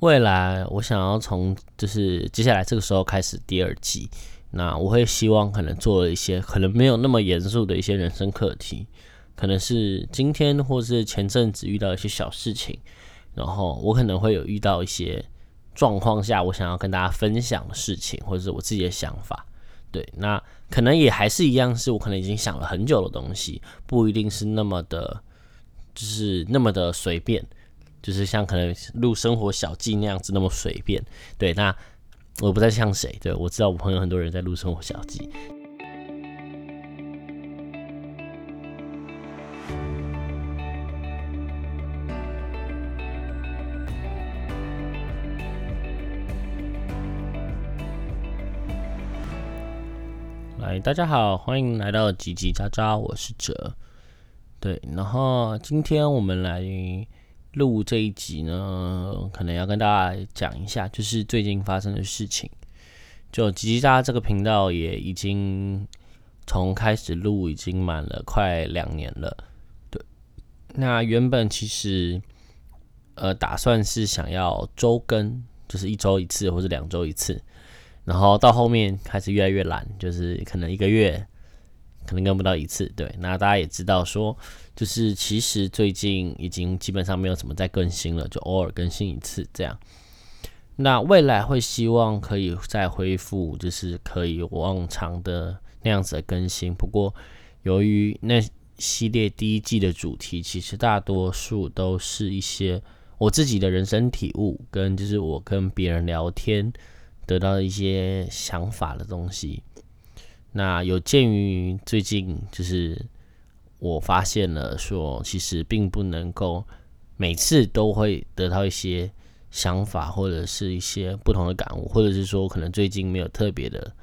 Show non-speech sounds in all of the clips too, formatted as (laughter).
未来我想要从就是接下来这个时候开始第二季，那我会希望可能做一些可能没有那么严肃的一些人生课题，可能是今天或是前阵子遇到一些小事情，然后我可能会有遇到一些状况下我想要跟大家分享的事情，或者是我自己的想法。对，那可能也还是一样，是我可能已经想了很久的东西，不一定是那么的，就是那么的随便。就是像可能录生活小记那样子那么随便，对，那我不再像谁，对我知道我朋友很多人在录生活小记。来，大家好，欢迎来到叽叽喳喳，我是哲，对，然后今天我们来。录这一集呢，可能要跟大家讲一下，就是最近发生的事情。就吉吉家这个频道也已经从开始录已经满了快两年了。对，那原本其实呃打算是想要周更，就是一周一次或者两周一次，然后到后面开始越来越懒，就是可能一个月可能跟不到一次。对，那大家也知道说。就是其实最近已经基本上没有怎么再更新了，就偶尔更新一次这样。那未来会希望可以再恢复，就是可以往常的那样子的更新。不过由于那系列第一季的主题，其实大多数都是一些我自己的人生体悟，跟就是我跟别人聊天得到一些想法的东西。那有鉴于最近就是。我发现了，说其实并不能够每次都会得到一些想法，或者是一些不同的感悟，或者是说可能最近没有特别的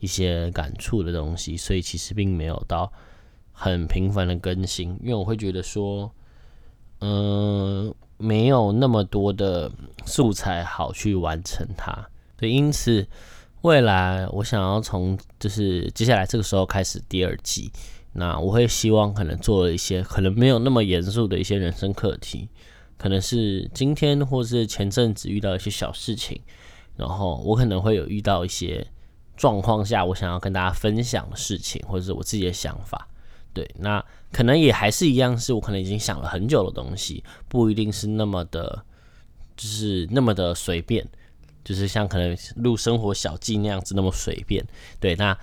一些感触的东西，所以其实并没有到很频繁的更新，因为我会觉得说，嗯，没有那么多的素材好去完成它。对，因此未来我想要从就是接下来这个时候开始第二季。那我会希望可能做一些可能没有那么严肃的一些人生课题，可能是今天或是前阵子遇到一些小事情，然后我可能会有遇到一些状况下我想要跟大家分享的事情，或者是我自己的想法。对，那可能也还是一样，是我可能已经想了很久的东西，不一定是那么的，就是那么的随便，就是像可能录生活小记那样子那么随便。对，那。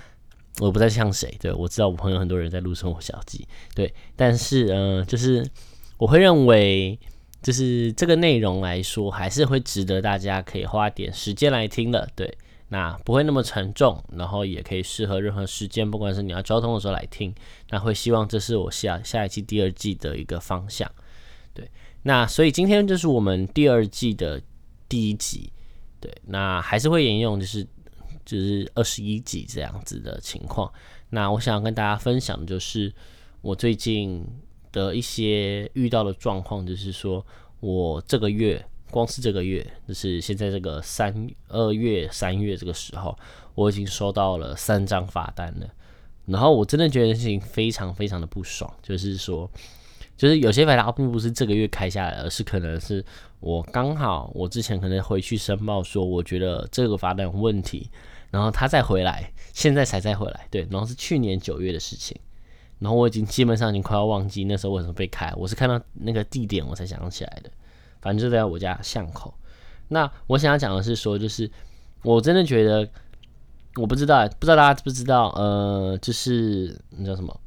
我不再像谁，对我知道我朋友很多人在录生活小记，对，但是嗯，就是我会认为，就是这个内容来说，还是会值得大家可以花点时间来听的，对，那不会那么沉重，然后也可以适合任何时间，不管是你要交通的时候来听，那会希望这是我下下一期第二季的一个方向，对，那所以今天就是我们第二季的第一集，对，那还是会沿用就是。就是二十一集这样子的情况。那我想要跟大家分享的就是我最近的一些遇到的状况，就是说我这个月光是这个月，就是现在这个三二月三月这个时候，我已经收到了三张罚单了。然后我真的觉得事情非常非常的不爽，就是说，就是有些罚单并不是这个月开下来，而是可能是我刚好我之前可能回去申报说，我觉得这个罚单有问题。然后他再回来，现在才再回来，对，然后是去年九月的事情，然后我已经基本上已经快要忘记那时候为什么被开，我是看到那个地点我才想起来的，反正就在我家巷口。那我想要讲的是说，就是我真的觉得，我不知道，不知道大家知不知道，呃，就是那叫什么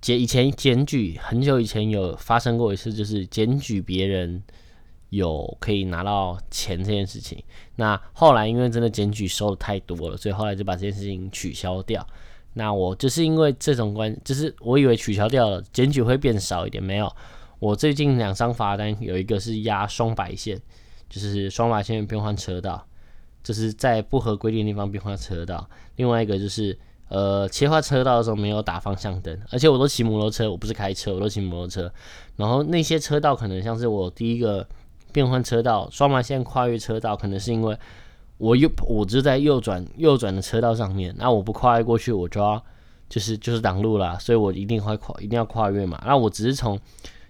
检以前检举很久以前有发生过一次，就是检举别人。有可以拿到钱这件事情，那后来因为真的检举收的太多了，所以后来就把这件事情取消掉。那我就是因为这种关，就是我以为取消掉了检举会变少一点，没有。我最近两张罚单，有一个是压双白线，就是双白线变换车道，就是在不合规定地方变换车道；另外一个就是呃切换车道的时候没有打方向灯，而且我都骑摩托车，我不是开车，我都骑摩托车。然后那些车道可能像是我第一个。变换车道，双白线跨越车道，可能是因为我右，我就在右转右转的车道上面，那我不跨越过去，我就要就是就是挡路啦，所以我一定会跨，一定要跨越嘛。那我只是从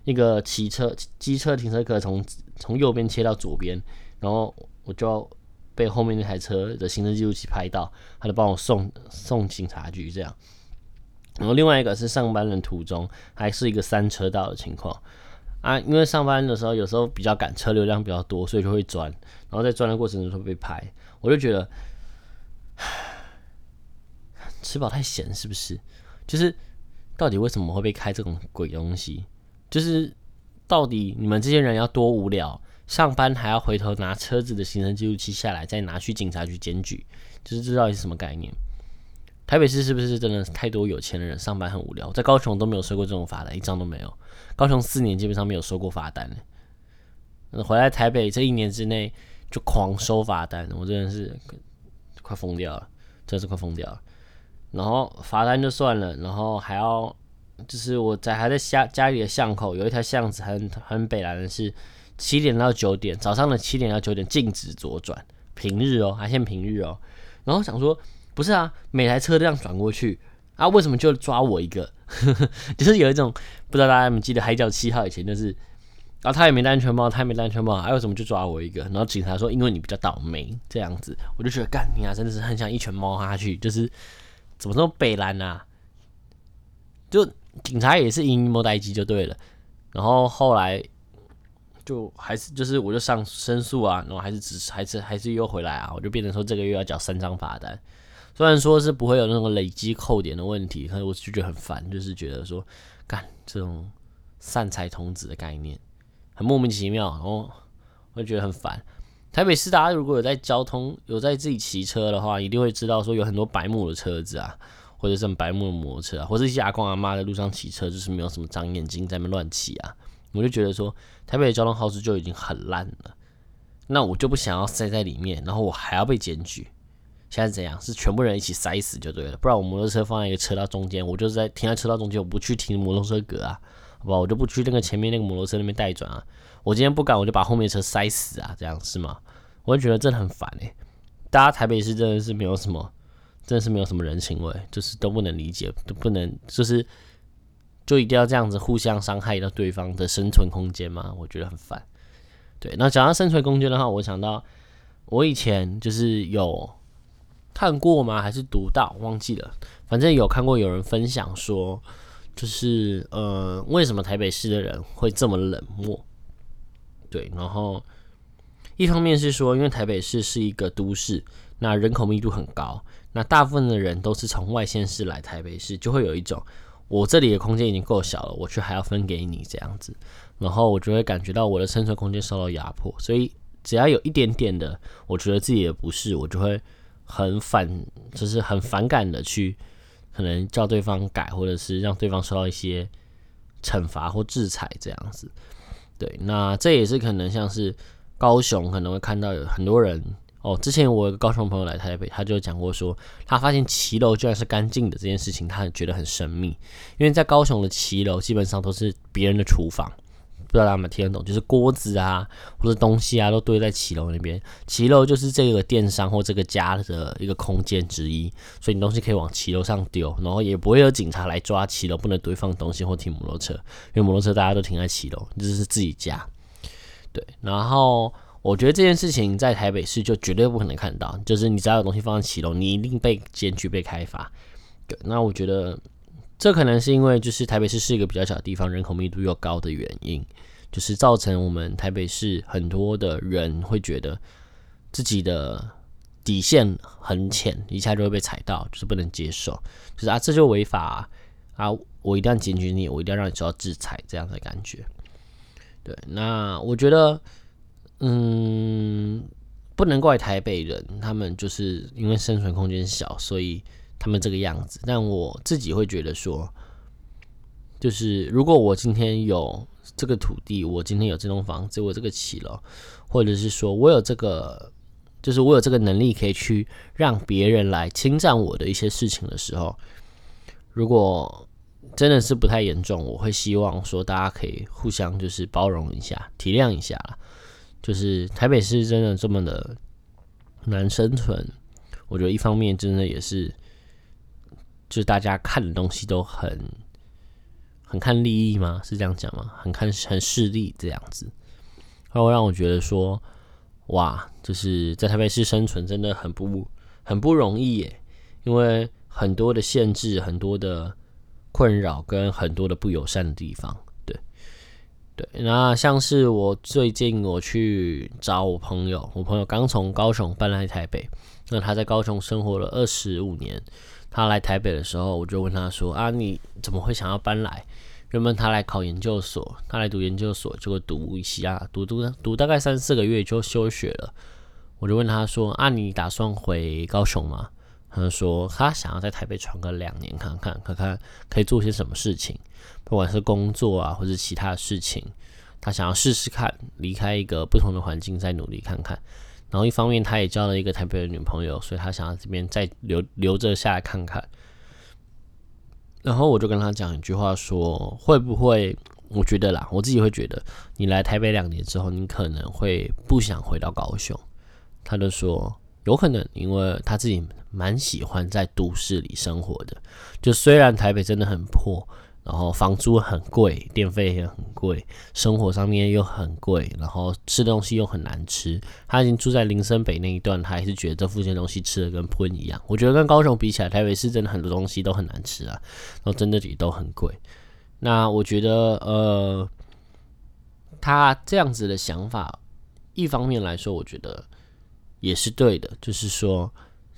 一个骑车机车停车格从从右边切到左边，然后我就要被后面那台车的行车记录器拍到，他就帮我送送警察局这样。然后另外一个是上班的途中，还是一个三车道的情况啊，因为上班的时候有时候比较赶，车流量比较多，所以就会钻，然后在钻的过程中会被拍，我就觉得吃饱太闲是不是？就是到底为什么会被开这种鬼东西？就是到底你们这些人要多无聊，上班还要回头拿车子的行车记录器下来，再拿去警察局检举，就是这到底是什么概念？台北市是不是真的太多有钱的人上班很无聊？在高雄都没有收过这种罚单，一张都没有。高雄四年基本上没有收过罚单回来台北这一年之内就狂收罚单，我真的是快疯掉了，真的是快疯掉了。然后罚单就算了，然后还要就是我在还在家家里的巷口有一条巷子很很北来的是七点到九点，早上的七点到九点禁止左转，平日哦，还限平日哦。然后想说。不是啊，每台车这样转过去啊，为什么就抓我一个？(laughs) 就是有一种不知道大家有没有记得《海角七号》以前就是，啊，他也没戴安全帽，他也没戴安全帽，啊，为什么就抓我一个？然后警察说，因为你比较倒霉这样子，我就觉得干你啊，真的是很想一拳猫下去，就是怎么这么北蓝啊？就警察也是阴谋待机就对了，然后后来就还是就是我就上申诉啊，然后还是只还是还是又回来啊，我就变成说这个月要缴三张罚单。虽然说是不会有那种累积扣点的问题，可是我就觉得很烦，就是觉得说干这种散财童子的概念很莫名其妙，然后我觉得很烦。台北市大家如果有在交通有在自己骑车的话，一定会知道说有很多白目的车子啊，或者是白目的摩托车啊，或者一些阿公阿妈在路上骑车，就是没有什么长眼睛在那乱骑啊。我就觉得说台北的交通耗时就已经很烂了，那我就不想要塞在里面，然后我还要被检举。现在怎样？是全部人一起塞死就对了，不然我摩托车放在一个车道中间，我就是在停在车道中间，我不去停摩托车格啊，好不好？我就不去那个前面那个摩托车那边带转啊。我今天不敢，我就把后面车塞死啊，这样是吗？我就觉得真的很烦哎。大家台北市真的是没有什么，真的是没有什么人情味，就是都不能理解，都不能，就是就一定要这样子互相伤害到对方的生存空间吗？我觉得很烦。对，那讲到生存空间的话，我想到我以前就是有。看过吗？还是读到忘记了？反正有看过有人分享说，就是呃，为什么台北市的人会这么冷漠？对，然后一方面是说，因为台北市是一个都市，那人口密度很高，那大部分的人都是从外县市来台北市，就会有一种我这里的空间已经够小了，我却还要分给你这样子，然后我就会感觉到我的生存空间受到压迫，所以只要有一点点的，我觉得自己的不是，我就会。很反，就是很反感的去，可能叫对方改，或者是让对方受到一些惩罚或制裁这样子。对，那这也是可能像是高雄可能会看到有很多人哦。之前我有个高雄朋友来台北，他就讲过说，他发现骑楼居然是干净的这件事情，他觉得很神秘，因为在高雄的骑楼基本上都是别人的厨房。不知道大家有没有听得懂，就是锅子啊，或者东西啊，都堆在骑楼那边。骑楼就是这个电商或这个家的一个空间之一，所以你东西可以往骑楼上丢，然后也不会有警察来抓骑楼不能堆放东西或停摩托车，因为摩托车大家都停在骑楼，这是自己家。对，然后我觉得这件事情在台北市就绝对不可能看到，就是你只要有东西放在骑楼，你一定被检举被开罚。对，那我觉得。这可能是因为就是台北市是一个比较小的地方，人口密度又高的原因，就是造成我们台北市很多的人会觉得自己的底线很浅，一下就会被踩到，就是不能接受，就是啊这就违法啊，我一定要检举你，我一定要让你受到制裁这样的感觉。对，那我觉得，嗯，不能怪台北人，他们就是因为生存空间小，所以。他们这个样子，但我自己会觉得说，就是如果我今天有这个土地，我今天有这栋房子，我这个起楼，或者是说我有这个，就是我有这个能力可以去让别人来侵占我的一些事情的时候，如果真的是不太严重，我会希望说大家可以互相就是包容一下，体谅一下啦。就是台北市真的这么的难生存，我觉得一方面真的也是。就是大家看的东西都很很看利益吗？是这样讲吗？很看很势利这样子，然后让我觉得说，哇，就是在台北市生存真的很不很不容易耶，因为很多的限制，很多的困扰，跟很多的不友善的地方。对，那像是我最近我去找我朋友，我朋友刚从高雄搬来台北，那他在高雄生活了二十五年，他来台北的时候，我就问他说：“啊，你怎么会想要搬来？”原本他来考研究所，他来读研究所，结果读一下，读读读大概三四个月就休学了。我就问他说：“啊，你打算回高雄吗？”他说他想要在台北闯个两年，看看看看可以做些什么事情，不管是工作啊，或者其他的事情，他想要试试看，离开一个不同的环境，再努力看看。然后一方面他也交了一个台北的女朋友，所以他想要这边再留留着下来看看。然后我就跟他讲一句话，说会不会？我觉得啦，我自己会觉得，你来台北两年之后，你可能会不想回到高雄。他就说有可能，因为他自己蛮喜欢在都市里生活的。就虽然台北真的很破。然后房租很贵，电费也很贵，生活上面又很贵，然后吃东西又很难吃。他已经住在林森北那一段，他还是觉得这附近的东西吃的跟喷一样。我觉得跟高雄比起来，台北市真的很多东西都很难吃啊，然后真的也都很贵。那我觉得，呃，他这样子的想法，一方面来说，我觉得也是对的，就是说。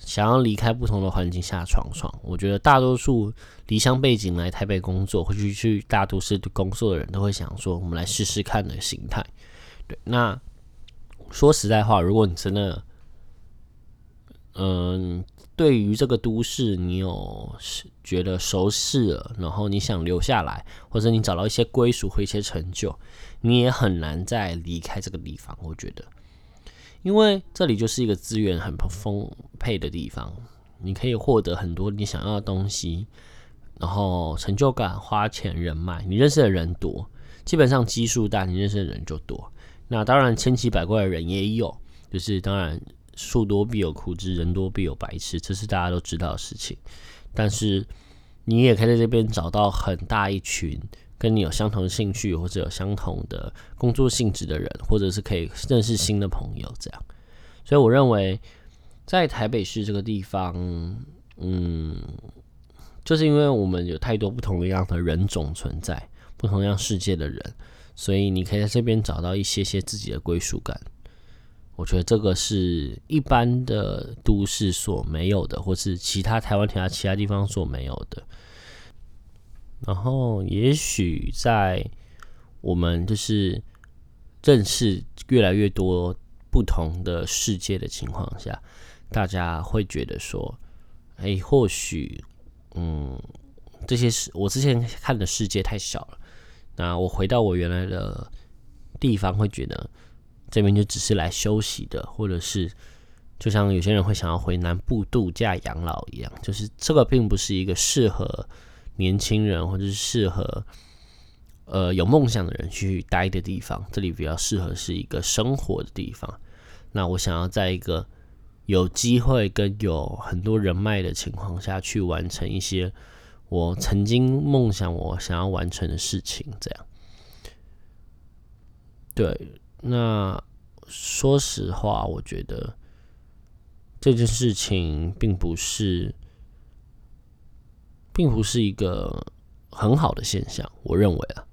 想要离开不同的环境下闯闯，我觉得大多数离乡背景来台北工作或去去大都市工作的人都会想说，我们来试试看的心态。对，那说实在话，如果你真的，嗯，对于这个都市你有觉得熟悉了，然后你想留下来，或者你找到一些归属和一些成就，你也很难再离开这个地方。我觉得。因为这里就是一个资源很丰沛的地方，你可以获得很多你想要的东西，然后成就感、花钱、人脉，你认识的人多，基本上基数大，你认识的人就多。那当然千奇百怪的人也有，就是当然树多必有枯枝，人多必有白痴，这是大家都知道的事情。但是你也可以在这边找到很大一群。跟你有相同兴趣或者有相同的工作性质的人，或者是可以认识新的朋友，这样。所以我认为，在台北市这个地方，嗯，就是因为我们有太多不同样的人种存在，不同样世界的人，所以你可以在这边找到一些些自己的归属感。我觉得这个是一般的都市所没有的，或是其他台湾其他其他地方所没有的。然后，也许在我们就是认识越来越多不同的世界的情况下，大家会觉得说：“哎，或许，嗯，这些是我之前看的世界太小了。那我回到我原来的地方，会觉得这边就只是来休息的，或者是就像有些人会想要回南部度假养老一样，就是这个并不是一个适合。”年轻人或者是适合呃有梦想的人去待的地方，这里比较适合是一个生活的地方。那我想要在一个有机会跟有很多人脉的情况下去完成一些我曾经梦想我想要完成的事情，这样。对，那说实话，我觉得这件事情并不是。并不是一个很好的现象，我认为啊，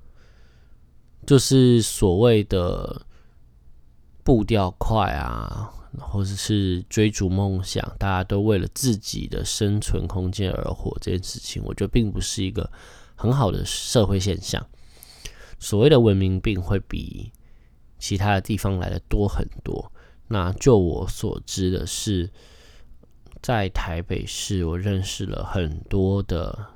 就是所谓的步调快啊，或者是追逐梦想，大家都为了自己的生存空间而活这件事情，我觉得并不是一个很好的社会现象。所谓的文明病会比其他的地方来的多很多。那就我所知的是。在台北市，我认识了很多的，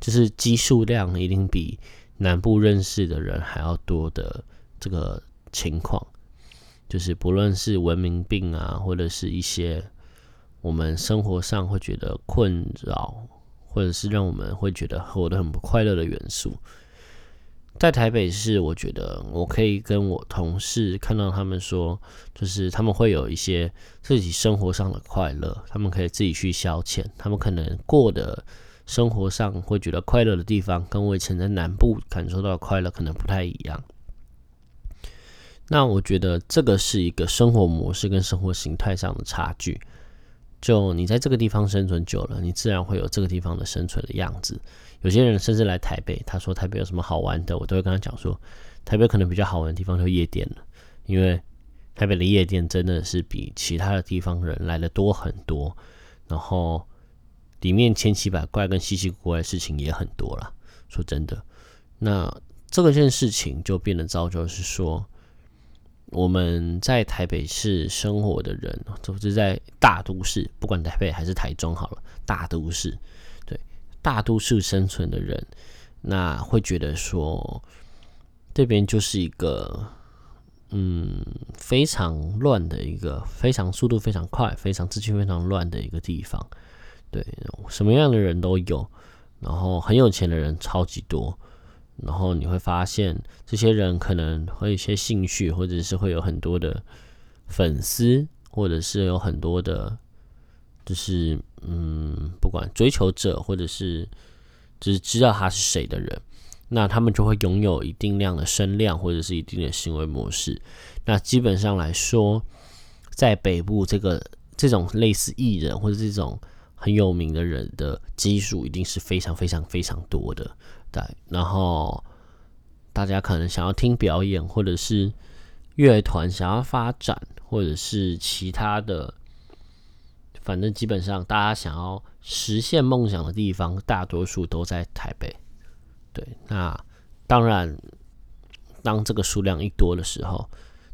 就是基数量一定比南部认识的人还要多的这个情况，就是不论是文明病啊，或者是一些我们生活上会觉得困扰，或者是让我们会觉得活得很不快乐的元素。在台北市，我觉得我可以跟我同事看到他们说，就是他们会有一些自己生活上的快乐，他们可以自己去消遣，他们可能过的生活上会觉得快乐的地方，跟我以前在南部感受到的快乐可能不太一样。那我觉得这个是一个生活模式跟生活形态上的差距。就你在这个地方生存久了，你自然会有这个地方的生存的样子。有些人甚至来台北，他说台北有什么好玩的，我都会跟他讲说，台北可能比较好玩的地方就夜店了，因为台北的夜店真的是比其他的地方人来的多很多，然后里面千奇百怪跟稀奇古怪的事情也很多了。说真的，那这个件事情就变得造就是说。我们在台北市生活的人，就是在大都市，不管台北还是台中好了，大都市，对大都市生存的人，那会觉得说，这边就是一个，嗯，非常乱的一个，非常速度非常快，非常资讯非常乱的一个地方，对，什么样的人都有，然后很有钱的人超级多。然后你会发现，这些人可能会有一些兴趣，或者是会有很多的粉丝，或者是有很多的，就是嗯，不管追求者，或者是就是知道他是谁的人，那他们就会拥有一定量的声量，或者是一定的行为模式。那基本上来说，在北部这个这种类似艺人或者这种很有名的人的基数，一定是非常非常非常多的。对然后大家可能想要听表演，或者是乐团想要发展，或者是其他的，反正基本上大家想要实现梦想的地方，大多数都在台北。对，那当然，当这个数量一多的时候，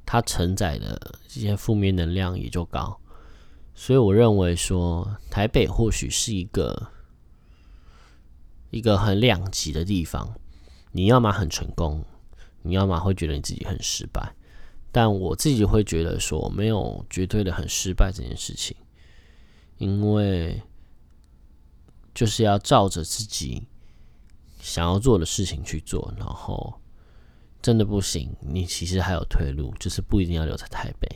它承载的这些负面能量也就高。所以我认为说，台北或许是一个。一个很两极的地方，你要么很成功，你要么会觉得你自己很失败。但我自己会觉得说，没有绝对的很失败这件事情，因为就是要照着自己想要做的事情去做，然后真的不行，你其实还有退路，就是不一定要留在台北。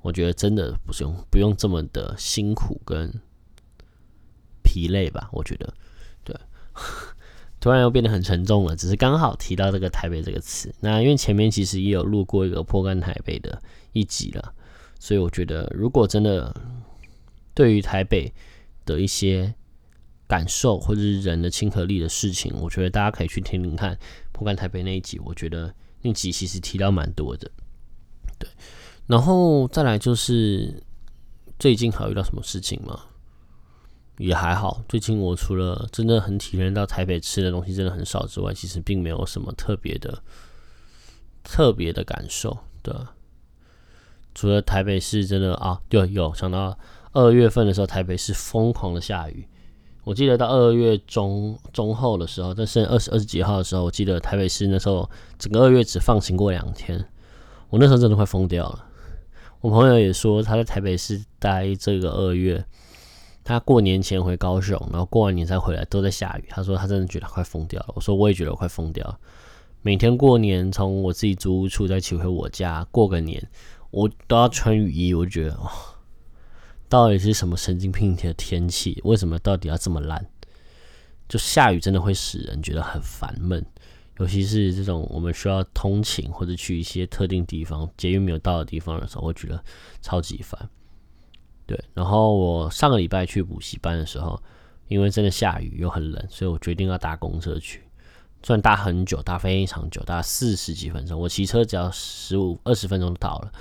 我觉得真的不用不用这么的辛苦跟疲累吧，我觉得。对 (laughs) 突然又变得很沉重了，只是刚好提到这个台北这个词。那因为前面其实也有录过一个破干台北的一集了，所以我觉得如果真的对于台北的一些感受或者是人的亲和力的事情，我觉得大家可以去听听看破干台北那一集。我觉得那集其实提到蛮多的。对，然后再来就是最近还遇到什么事情吗？也还好，最近我除了真的很体验到台北吃的东西真的很少之外，其实并没有什么特别的、特别的感受。对，除了台北市真的啊，对，有想到二月份的时候，台北市疯狂的下雨。我记得到二月中中后的时候，在剩二十二十几号的时候，我记得台北市那时候整个二月只放晴过两天，我那时候真的快疯掉了。我朋友也说他在台北市待这个二月。他过年前回高雄，然后过完年再回来，都在下雨。他说他真的觉得快疯掉了。我说我也觉得我快疯掉了。每天过年从我自己租屋处再骑回我家过个年，我都要穿雨衣。我觉得哦，到底是什么神经病的天气？为什么到底要这么烂？就下雨真的会使人觉得很烦闷，尤其是这种我们需要通勤或者去一些特定地方捷运没有到的地方的时候，我觉得超级烦。对，然后我上个礼拜去补习班的时候，因为真的下雨又很冷，所以我决定要搭公车去。虽然搭很久，搭非常久，搭四十几分钟。我骑车只要十五二十分钟就到了，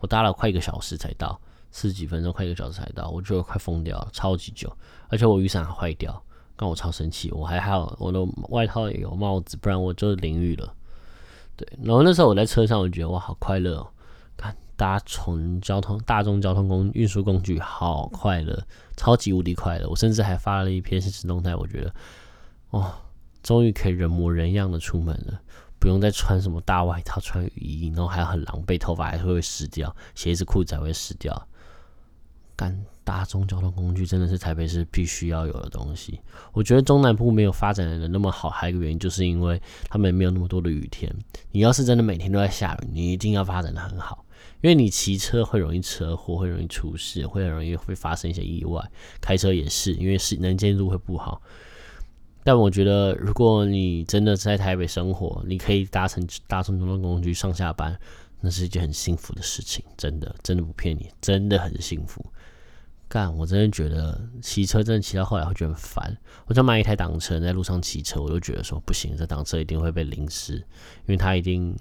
我搭了快一个小时才到，四十几分钟快一个小时才到，我觉得快疯掉了，超级久。而且我雨伞还坏掉，让我超生气。我还好我的外套也有帽子，不然我就淋雨了。对，然后那时候我在车上，我觉得哇，好快乐哦。看搭乘交通大众交通工运输工具好快乐，超级无敌快乐！我甚至还发了一篇现实动态，我觉得，哦，终于可以人模人样的出门了，不用再穿什么大外套、穿雨衣，然后还很狼狈，头发还是会湿掉，鞋子裤子还会湿掉。干大众交通工具真的是台北市必须要有的东西。我觉得中南部没有发展的那么好，还有一个原因就是因为他们没有那么多的雨天。你要是真的每天都在下雨，你一定要发展的很好。因为你骑车会容易车祸，会容易出事，会很容易会发生一些意外。开车也是，因为是能见度会不好。但我觉得，如果你真的在台北生活，你可以搭乘大众交通工具上下班，那是一件很幸福的事情，真的，真的不骗你，真的很幸福。干，我真的觉得骑车真的骑到后来会觉得很烦。我想买一台挡车，在路上骑车，我就觉得说不行，这挡车一定会被淋湿，因为它一定。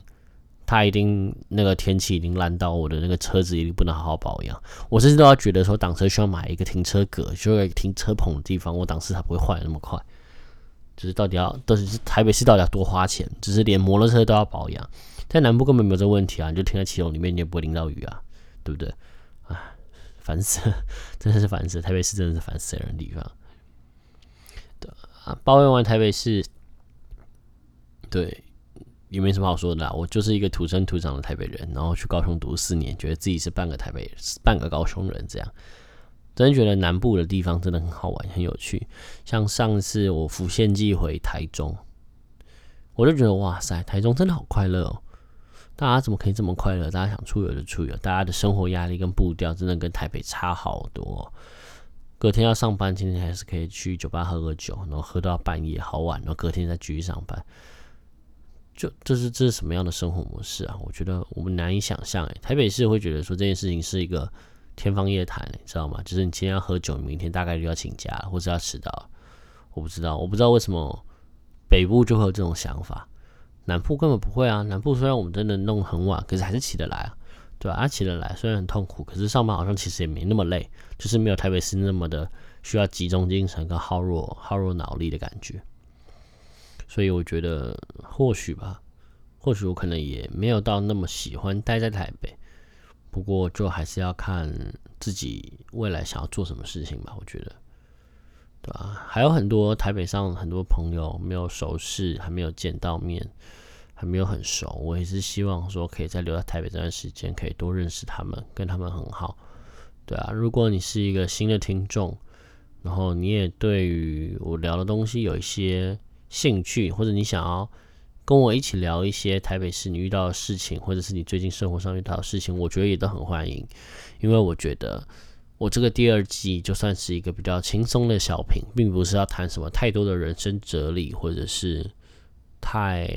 它一定那个天气已经烂到我的那个车子一定不能好好保养。我甚至都要觉得说挡车需要买一个停车格，就是停车棚的地方，我挡车才不会坏那么快。就是到底要，都是台北市到底要多花钱？只是连摩托车都要保养，在南部根本没有这个问题啊，你就停在骑楼里面，你也不会淋到雨啊，对不对？唉，烦死了，(laughs) 真的是烦死了。台北市真的是烦死人的地方。对啊，抱怨完台北市，对。也没什么好说的啦，我就是一个土生土长的台北人，然后去高雄读四年，觉得自己是半个台北，半个高雄人，这样真觉得南部的地方真的很好玩，很有趣。像上次我浮现寄回台中，我就觉得哇塞，台中真的好快乐哦！大家怎么可以这么快乐？大家想出游就出游，大家的生活压力跟步调真的跟台北差好多。隔天要上班，今天还是可以去酒吧喝个酒，然后喝到半夜好晚，然后隔天再继续上班。就这是这是什么样的生活模式啊？我觉得我们难以想象。诶，台北市会觉得说这件事情是一个天方夜谭，你知道吗？就是你今天要喝酒，明天大概就要请假或者要迟到。我不知道，我不知道为什么北部就会有这种想法，南部根本不会啊。南部虽然我们真的弄很晚，可是还是起得来啊，对吧？啊，起得来，虽然很痛苦，可是上班好像其实也没那么累，就是没有台北市那么的需要集中精神跟耗弱耗弱脑力的感觉。所以我觉得或许吧，或许我可能也没有到那么喜欢待在台北，不过就还是要看自己未来想要做什么事情吧。我觉得，对吧？还有很多台北上很多朋友没有熟识，还没有见到面，还没有很熟。我也是希望说，可以在留在台北这段时间，可以多认识他们，跟他们很好。对啊，如果你是一个新的听众，然后你也对于我聊的东西有一些。兴趣，或者你想要跟我一起聊一些台北市你遇到的事情，或者是你最近生活上遇到的事情，我觉得也都很欢迎。因为我觉得我这个第二季就算是一个比较轻松的小品，并不是要谈什么太多的人生哲理，或者是太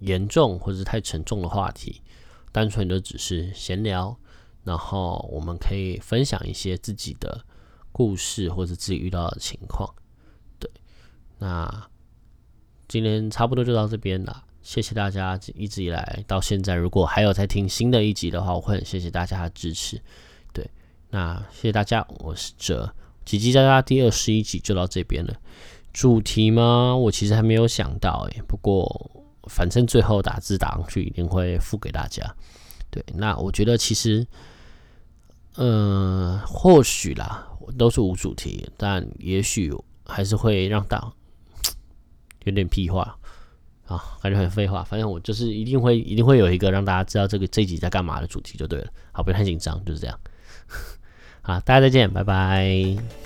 严重或者是太沉重的话题，单纯的只是闲聊，然后我们可以分享一些自己的故事或者自己遇到的情况。对，那。今天差不多就到这边了，谢谢大家一直以来到现在，如果还有在听新的一集的话，我会很谢谢大家的支持。那谢谢大家，我是哲，叽叽喳喳第二十一集就到这边了。主题吗？我其实还没有想到诶，不过反正最后打字打上去一定会付给大家。对，那我觉得其实，嗯，或许啦，都是无主题，但也许还是会让大。(tsk) 有点屁话啊，感觉很废话。反正我就是一定会一定会有一个让大家知道这个这集在干嘛的主题就对了。好，不要太紧张，就是这样。好，大家再见，拜拜。